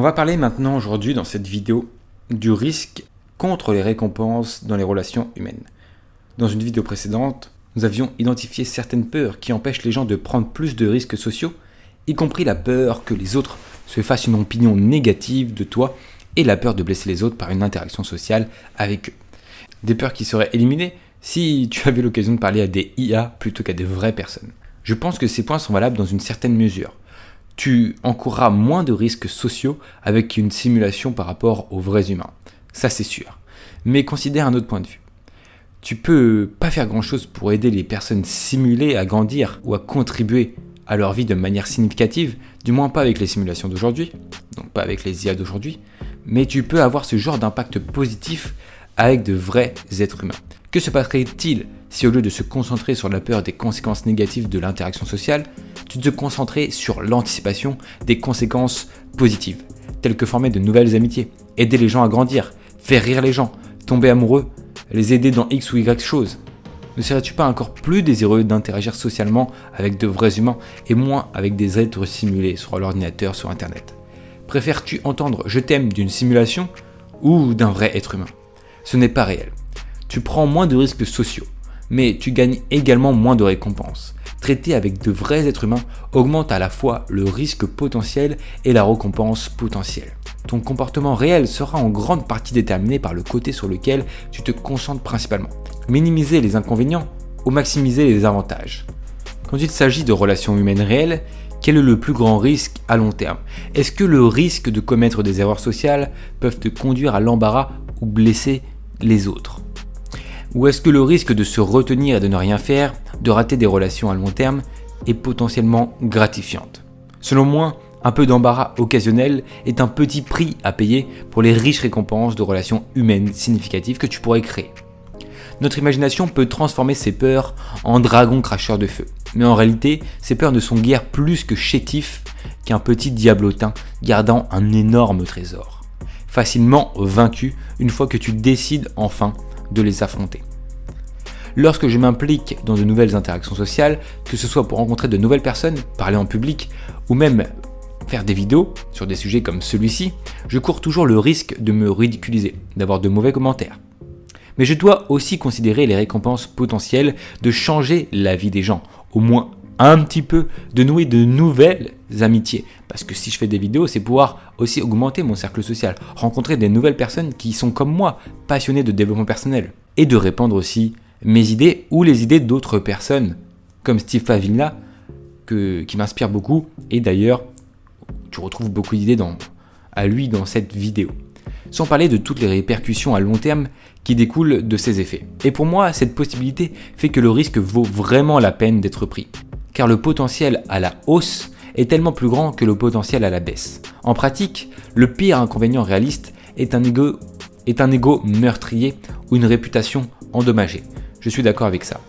On va parler maintenant aujourd'hui dans cette vidéo du risque contre les récompenses dans les relations humaines. Dans une vidéo précédente, nous avions identifié certaines peurs qui empêchent les gens de prendre plus de risques sociaux, y compris la peur que les autres se fassent une opinion négative de toi et la peur de blesser les autres par une interaction sociale avec eux. Des peurs qui seraient éliminées si tu avais l'occasion de parler à des IA plutôt qu'à des vraies personnes. Je pense que ces points sont valables dans une certaine mesure. Tu encourras moins de risques sociaux avec une simulation par rapport aux vrais humains. Ça c'est sûr. Mais considère un autre point de vue. Tu peux pas faire grand chose pour aider les personnes simulées à grandir ou à contribuer à leur vie de manière significative, du moins pas avec les simulations d'aujourd'hui, donc pas avec les IA d'aujourd'hui, mais tu peux avoir ce genre d'impact positif avec de vrais êtres humains. Que se passerait-il si au lieu de se concentrer sur la peur des conséquences négatives de l'interaction sociale, tu te concentrais sur l'anticipation des conséquences positives, telles que former de nouvelles amitiés, aider les gens à grandir, faire rire les gens, tomber amoureux, les aider dans X ou Y choses. Ne serais-tu pas encore plus désireux d'interagir socialement avec de vrais humains et moins avec des êtres simulés sur l'ordinateur, sur Internet? Préfères-tu entendre je t'aime d'une simulation ou d'un vrai être humain? Ce n'est pas réel. Tu prends moins de risques sociaux, mais tu gagnes également moins de récompenses. Traiter avec de vrais êtres humains augmente à la fois le risque potentiel et la récompense potentielle. Ton comportement réel sera en grande partie déterminé par le côté sur lequel tu te concentres principalement. Minimiser les inconvénients ou maximiser les avantages. Quand il s'agit de relations humaines réelles, quel est le plus grand risque à long terme? Est-ce que le risque de commettre des erreurs sociales peuvent te conduire à l'embarras ou blesser les autres Ou est-ce que le risque de se retenir et de ne rien faire, de rater des relations à long terme, est potentiellement gratifiante? Selon moi, un peu d'embarras occasionnel est un petit prix à payer pour les riches récompenses de relations humaines significatives que tu pourrais créer. Notre imagination peut transformer ces peurs en dragons cracheurs de feu. Mais en réalité, ces peurs ne sont guère plus que chétifs qu'un petit diablotin gardant un énorme trésor. Facilement vaincu une fois que tu décides enfin de les affronter. Lorsque je m'implique dans de nouvelles interactions sociales, que ce soit pour rencontrer de nouvelles personnes, parler en public, ou même faire des vidéos sur des sujets comme celui-ci, je cours toujours le risque de me ridiculiser, d'avoir de mauvais commentaires. Mais je dois aussi considérer les récompenses potentielles de changer la vie des gens, au moins un petit peu, de nouer de nouvelles amitiés. Parce que si je fais des vidéos, c'est pouvoir aussi augmenter mon cercle social, rencontrer des nouvelles personnes qui sont comme moi, passionnées de développement personnel, et de répandre aussi mes idées ou les idées d'autres personnes, comme Steve Favilla, qui m'inspire beaucoup, et d'ailleurs, tu retrouves beaucoup d'idées à lui dans cette vidéo. Sans parler de toutes les répercussions à long terme qui découlent de ces effets. Et pour moi, cette possibilité fait que le risque vaut vraiment la peine d'être pris. Car le potentiel à la hausse est tellement plus grand que le potentiel à la baisse. En pratique, le pire inconvénient réaliste est un ego, est un meurtrier ou une réputation endommagée. Je suis d'accord avec ça.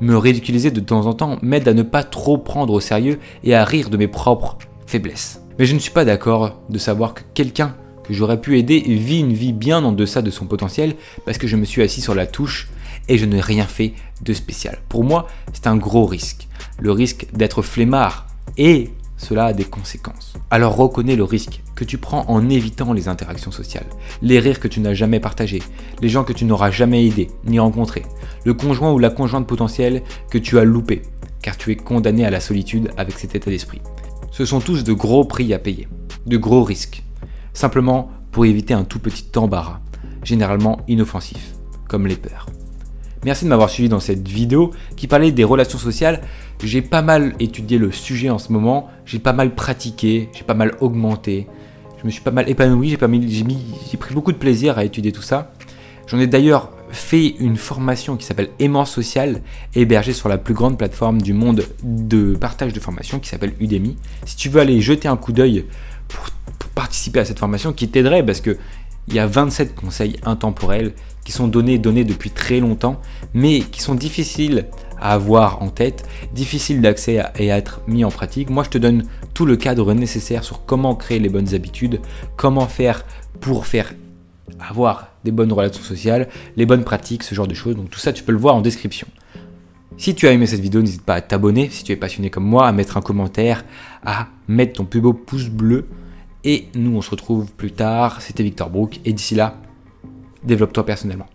Me ridiculiser de temps en temps m'aide à ne pas trop prendre au sérieux et à rire de mes propres faiblesses. Mais je ne suis pas d'accord de savoir que quelqu'un que j'aurais pu aider vit une vie bien en deçà de son potentiel parce que je me suis assis sur la touche et je n'ai rien fait de spécial. Pour moi, c'est un gros risque. Le risque d'être flemmard et cela a des conséquences. Alors reconnais le risque que tu prends en évitant les interactions sociales, les rires que tu n'as jamais partagés, les gens que tu n'auras jamais aidés ni rencontrés, le conjoint ou la conjointe potentielle que tu as loupé, car tu es condamné à la solitude avec cet état d'esprit. Ce sont tous de gros prix à payer, de gros risques, simplement pour éviter un tout petit embarras, généralement inoffensif, comme les peurs. Merci de m'avoir suivi dans cette vidéo qui parlait des relations sociales. J'ai pas mal étudié le sujet en ce moment, j'ai pas mal pratiqué, j'ai pas mal augmenté, je me suis pas mal épanoui, j'ai pris beaucoup de plaisir à étudier tout ça. J'en ai d'ailleurs fait une formation qui s'appelle Aimant Social, hébergée sur la plus grande plateforme du monde de partage de formation qui s'appelle Udemy. Si tu veux aller jeter un coup d'œil pour, participer à cette formation, qui t'aiderait parce que il y a 27 conseils intemporels qui sont donnés, depuis très longtemps, mais qui sont difficiles à avoir en tête, difficiles d'accès et à être mis en pratique. Moi, je te donne tout le cadre nécessaire sur comment créer les bonnes habitudes, comment faire pour faire avoir des bonnes relations sociales, les bonnes pratiques, ce genre de choses. Donc tout ça, tu peux le voir en description. Si tu as aimé cette vidéo, n'hésite pas à t'abonner si tu es passionné comme moi, à mettre un commentaire, à mettre ton plus beau pouce bleu Et nous, on se retrouve plus tard. C'était Victor Brook. Et d'ici là, développe-toi personnellement.